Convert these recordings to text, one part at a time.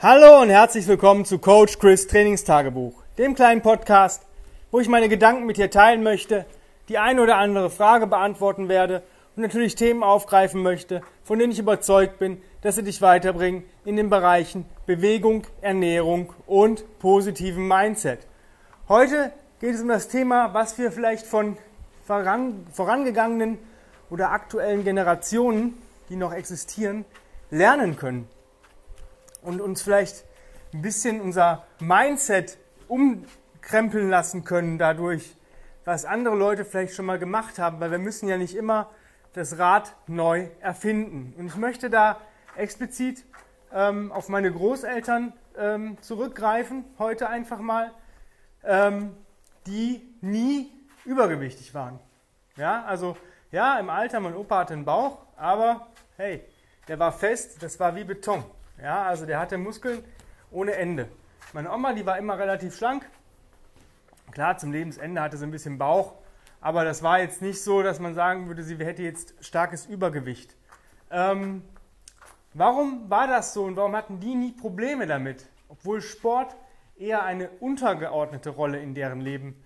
Hallo und herzlich willkommen zu Coach Chris Trainingstagebuch, dem kleinen Podcast, wo ich meine Gedanken mit dir teilen möchte, die eine oder andere Frage beantworten werde und natürlich Themen aufgreifen möchte, von denen ich überzeugt bin, dass sie dich weiterbringen in den Bereichen Bewegung, Ernährung und positiven Mindset. Heute geht es um das Thema, was wir vielleicht von voran, vorangegangenen oder aktuellen Generationen, die noch existieren, lernen können und uns vielleicht ein bisschen unser Mindset umkrempeln lassen können dadurch, was andere Leute vielleicht schon mal gemacht haben, weil wir müssen ja nicht immer das Rad neu erfinden. Und ich möchte da explizit ähm, auf meine Großeltern ähm, zurückgreifen, heute einfach mal, ähm, die nie übergewichtig waren. Ja, also ja, im Alter, mein Opa hatte einen Bauch, aber hey, der war fest, das war wie Beton. Ja, also der hatte Muskeln ohne Ende. Meine Oma, die war immer relativ schlank. Klar, zum Lebensende hatte sie ein bisschen Bauch, aber das war jetzt nicht so, dass man sagen würde, sie hätte jetzt starkes Übergewicht. Ähm, warum war das so und warum hatten die nie Probleme damit? Obwohl Sport eher eine untergeordnete Rolle in deren Leben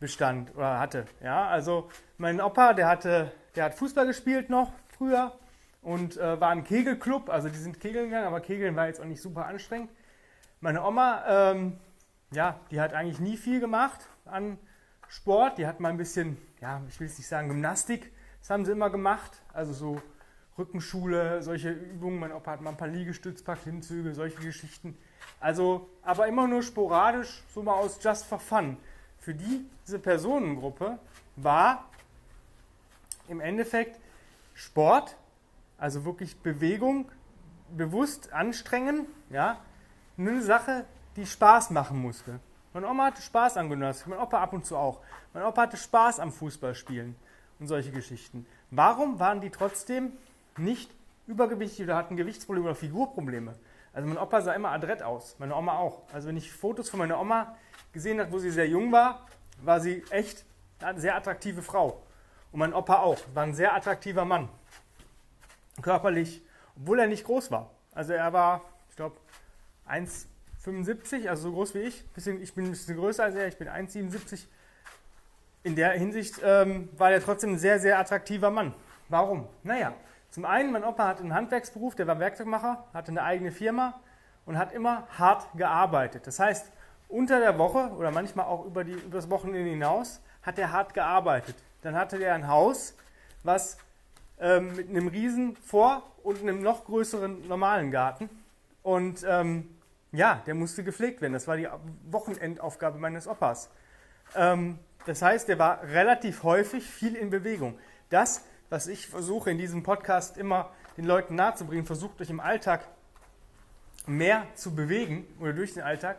bestand oder hatte. Ja, also mein Opa, der hatte, der hat Fußball gespielt noch früher und äh, war im Kegelclub, also die sind kegeln gegangen, aber Kegeln war jetzt auch nicht super anstrengend. Meine Oma, ähm, ja, die hat eigentlich nie viel gemacht an Sport. Die hat mal ein bisschen, ja, ich will es nicht sagen Gymnastik, das haben sie immer gemacht. Also so Rückenschule, solche Übungen. Mein Opa hat mal ein paar Liegestütz, paar Klimmzüge, solche Geschichten. Also, aber immer nur sporadisch, so mal aus Just for Fun. Für die, diese Personengruppe war im Endeffekt Sport also wirklich Bewegung bewusst anstrengen, ja, eine Sache, die Spaß machen musste. Mein Oma hatte Spaß am Gymnastik, mein Opa ab und zu auch. Mein Opa hatte Spaß am Fußballspielen und solche Geschichten. Warum waren die trotzdem nicht übergewichtig oder hatten Gewichtsprobleme oder Figurprobleme? Also mein Opa sah immer adrett aus, meine Oma auch. Also wenn ich Fotos von meiner Oma gesehen habe, wo sie sehr jung war, war sie echt eine sehr attraktive Frau. Und mein Opa auch, war ein sehr attraktiver Mann körperlich, obwohl er nicht groß war. Also er war, ich glaube, 1,75, also so groß wie ich. Ich bin ein bisschen größer als er, ich bin 1,77. In der Hinsicht ähm, war er trotzdem ein sehr, sehr attraktiver Mann. Warum? Naja, zum einen, mein Opa hatte einen Handwerksberuf, der war Werkzeugmacher, hatte eine eigene Firma und hat immer hart gearbeitet. Das heißt, unter der Woche oder manchmal auch über, die, über das Wochenende hinaus hat er hart gearbeitet. Dann hatte er ein Haus, was ähm, mit einem riesen Vor- und einem noch größeren normalen Garten. Und ähm, ja, der musste gepflegt werden. Das war die Wochenendaufgabe meines Opas. Ähm, das heißt, der war relativ häufig viel in Bewegung. Das, was ich versuche in diesem Podcast immer den Leuten nahezubringen, versucht euch im Alltag mehr zu bewegen oder durch den Alltag.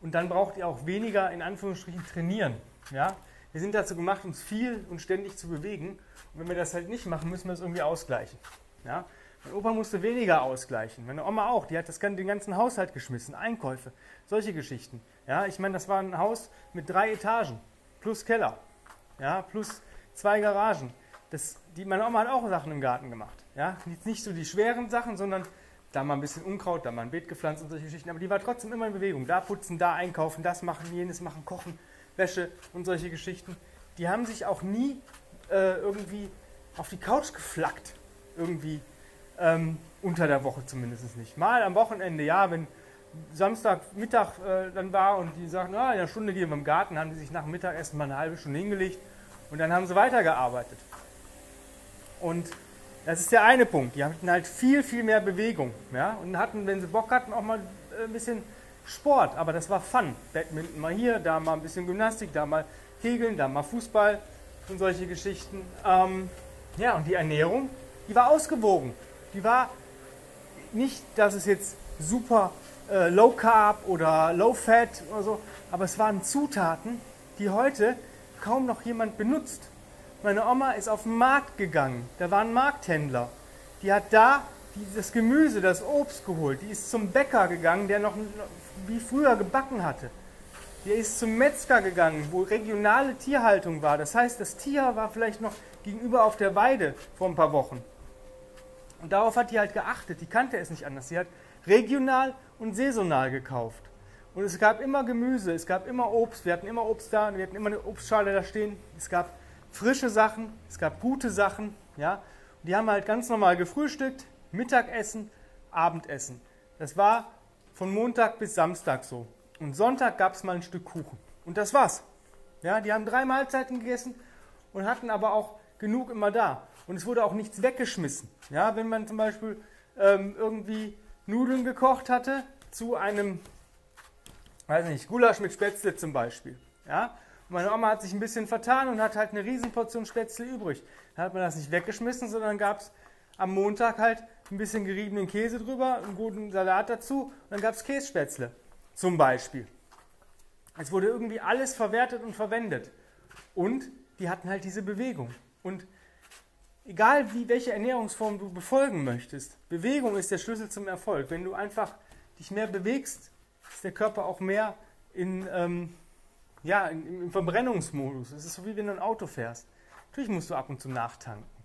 Und dann braucht ihr auch weniger in Anführungsstrichen trainieren. Ja? Wir sind dazu gemacht, uns viel und ständig zu bewegen. Und wenn wir das halt nicht machen, müssen wir es irgendwie ausgleichen. Ja? Mein Opa musste weniger ausgleichen. Meine Oma auch. Die hat das, den ganzen Haushalt geschmissen. Einkäufe, solche Geschichten. Ja? Ich meine, das war ein Haus mit drei Etagen plus Keller. Ja? Plus zwei Garagen. Das, die, meine Oma hat auch Sachen im Garten gemacht. Ja? Nicht so die schweren Sachen, sondern da mal ein bisschen Unkraut, da mal ein Beet gepflanzt und solche Geschichten. Aber die war trotzdem immer in Bewegung. Da putzen, da einkaufen, das machen, jenes machen, kochen. Wäsche und solche Geschichten, die haben sich auch nie äh, irgendwie auf die Couch geflackt. Irgendwie ähm, unter der Woche zumindest nicht. Mal am Wochenende, ja, wenn Samstagmittag äh, dann war und die sagten, ah, in einer Stunde gehen wir im Garten, haben die sich nach dem Mittagessen mal eine halbe Stunde hingelegt und dann haben sie weitergearbeitet. Und das ist der eine Punkt. Die hatten halt viel, viel mehr Bewegung. Ja? Und hatten, wenn sie Bock hatten, auch mal äh, ein bisschen Sport, aber das war Fun. Badminton mal hier, da mal ein bisschen Gymnastik, da mal Kegeln, da mal Fußball und solche Geschichten. Ähm, ja, und die Ernährung, die war ausgewogen. Die war nicht, dass es jetzt super äh, Low Carb oder Low Fat oder so, aber es waren Zutaten, die heute kaum noch jemand benutzt. Meine Oma ist auf den Markt gegangen, da war ein Markthändler. Die hat da das Gemüse, das Obst geholt. Die ist zum Bäcker gegangen, der noch wie früher gebacken hatte. Der ist zum Metzger gegangen, wo regionale Tierhaltung war. Das heißt, das Tier war vielleicht noch gegenüber auf der Weide vor ein paar Wochen. Und darauf hat die halt geachtet. Die kannte es nicht anders. Sie hat regional und saisonal gekauft. Und es gab immer Gemüse, es gab immer Obst, wir hatten immer Obst da, wir hatten immer eine Obstschale da stehen. Es gab frische Sachen, es gab gute Sachen, ja. Und die haben halt ganz normal gefrühstückt, Mittagessen, Abendessen. Das war von Montag bis Samstag so. Und Sonntag gab es mal ein Stück Kuchen. Und das war's. Ja, die haben drei Mahlzeiten gegessen und hatten aber auch genug immer da. Und es wurde auch nichts weggeschmissen. Ja, wenn man zum Beispiel ähm, irgendwie Nudeln gekocht hatte zu einem, weiß nicht, Gulasch mit Spätzle zum Beispiel. Ja, meine Oma hat sich ein bisschen vertan und hat halt eine Riesenportion Spätzle übrig. Dann hat man das nicht weggeschmissen, sondern gab es am Montag halt ein bisschen geriebenen Käse drüber, einen guten Salat dazu und dann gab es Kässpätzle zum Beispiel. Es wurde irgendwie alles verwertet und verwendet. Und die hatten halt diese Bewegung. Und egal wie welche Ernährungsform du befolgen möchtest, Bewegung ist der Schlüssel zum Erfolg. Wenn du einfach dich mehr bewegst, ist der Körper auch mehr in, ähm, ja, im Verbrennungsmodus. Es ist so wie wenn du ein Auto fährst. Natürlich musst du ab und zu nachtanken.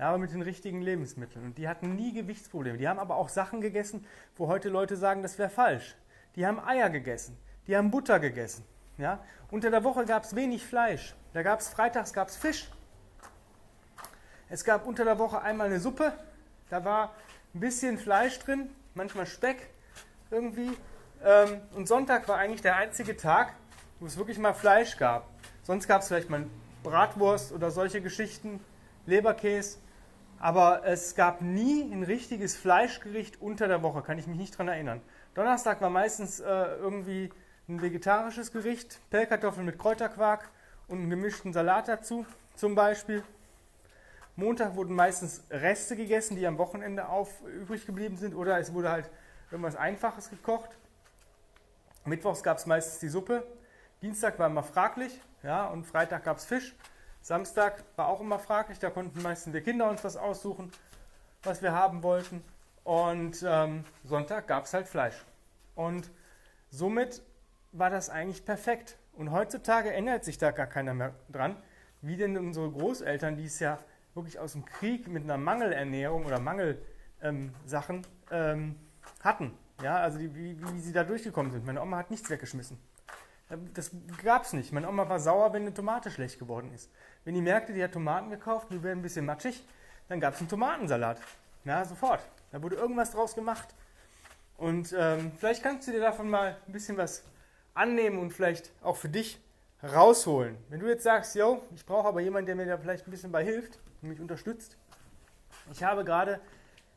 Ja, aber mit den richtigen Lebensmitteln. Und die hatten nie Gewichtsprobleme. Die haben aber auch Sachen gegessen, wo heute Leute sagen, das wäre falsch. Die haben Eier gegessen, die haben Butter gegessen. Ja? Unter der Woche gab es wenig Fleisch. Da gab es freitags gab's Fisch. Es gab unter der Woche einmal eine Suppe. Da war ein bisschen Fleisch drin, manchmal Speck irgendwie. Ähm, und Sonntag war eigentlich der einzige Tag, wo es wirklich mal Fleisch gab. Sonst gab es vielleicht mal Bratwurst oder solche Geschichten, Leberkäse. Aber es gab nie ein richtiges Fleischgericht unter der Woche, kann ich mich nicht daran erinnern. Donnerstag war meistens äh, irgendwie ein vegetarisches Gericht, Pellkartoffeln mit Kräuterquark und einen gemischten Salat dazu zum Beispiel. Montag wurden meistens Reste gegessen, die am Wochenende auf, übrig geblieben sind, oder es wurde halt irgendwas Einfaches gekocht. Mittwochs gab es meistens die Suppe. Dienstag war immer fraglich, ja, und Freitag gab es Fisch. Samstag war auch immer fraglich, da konnten meistens wir Kinder uns was aussuchen, was wir haben wollten. Und ähm, Sonntag gab es halt Fleisch. Und somit war das eigentlich perfekt. Und heutzutage ändert sich da gar keiner mehr dran, wie denn unsere Großeltern, die es ja wirklich aus dem Krieg mit einer Mangelernährung oder Mangelsachen ähm, ähm, hatten. Ja, also die, wie, wie sie da durchgekommen sind. Meine Oma hat nichts weggeschmissen. Das gab es nicht. Meine Oma war sauer, wenn eine Tomate schlecht geworden ist. Wenn die merkte, die hat Tomaten gekauft, die werden ein bisschen matschig, dann gab es einen Tomatensalat. Ja, sofort. Da wurde irgendwas draus gemacht. Und ähm, vielleicht kannst du dir davon mal ein bisschen was annehmen und vielleicht auch für dich rausholen. Wenn du jetzt sagst, yo, ich brauche aber jemanden, der mir da vielleicht ein bisschen bei hilft und mich unterstützt. Ich habe gerade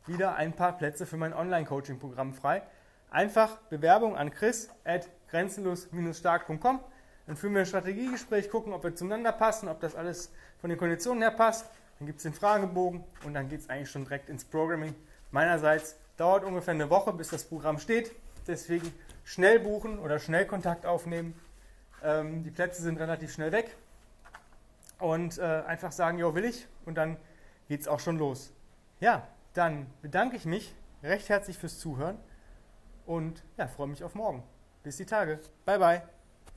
wieder ein paar Plätze für mein Online-Coaching-Programm frei. Einfach Bewerbung an chris at grenzenlos-stark.com. Dann führen wir ein Strategiegespräch, gucken, ob wir zueinander passen, ob das alles von den Konditionen her passt. Dann gibt es den Fragebogen und dann geht es eigentlich schon direkt ins Programming. Meinerseits dauert ungefähr eine Woche, bis das Programm steht. Deswegen schnell buchen oder schnell Kontakt aufnehmen. Ähm, die Plätze sind relativ schnell weg. Und äh, einfach sagen, jo, will ich. Und dann geht es auch schon los. Ja, dann bedanke ich mich recht herzlich fürs Zuhören und ja, freue mich auf morgen. Bis die Tage. Bye, bye.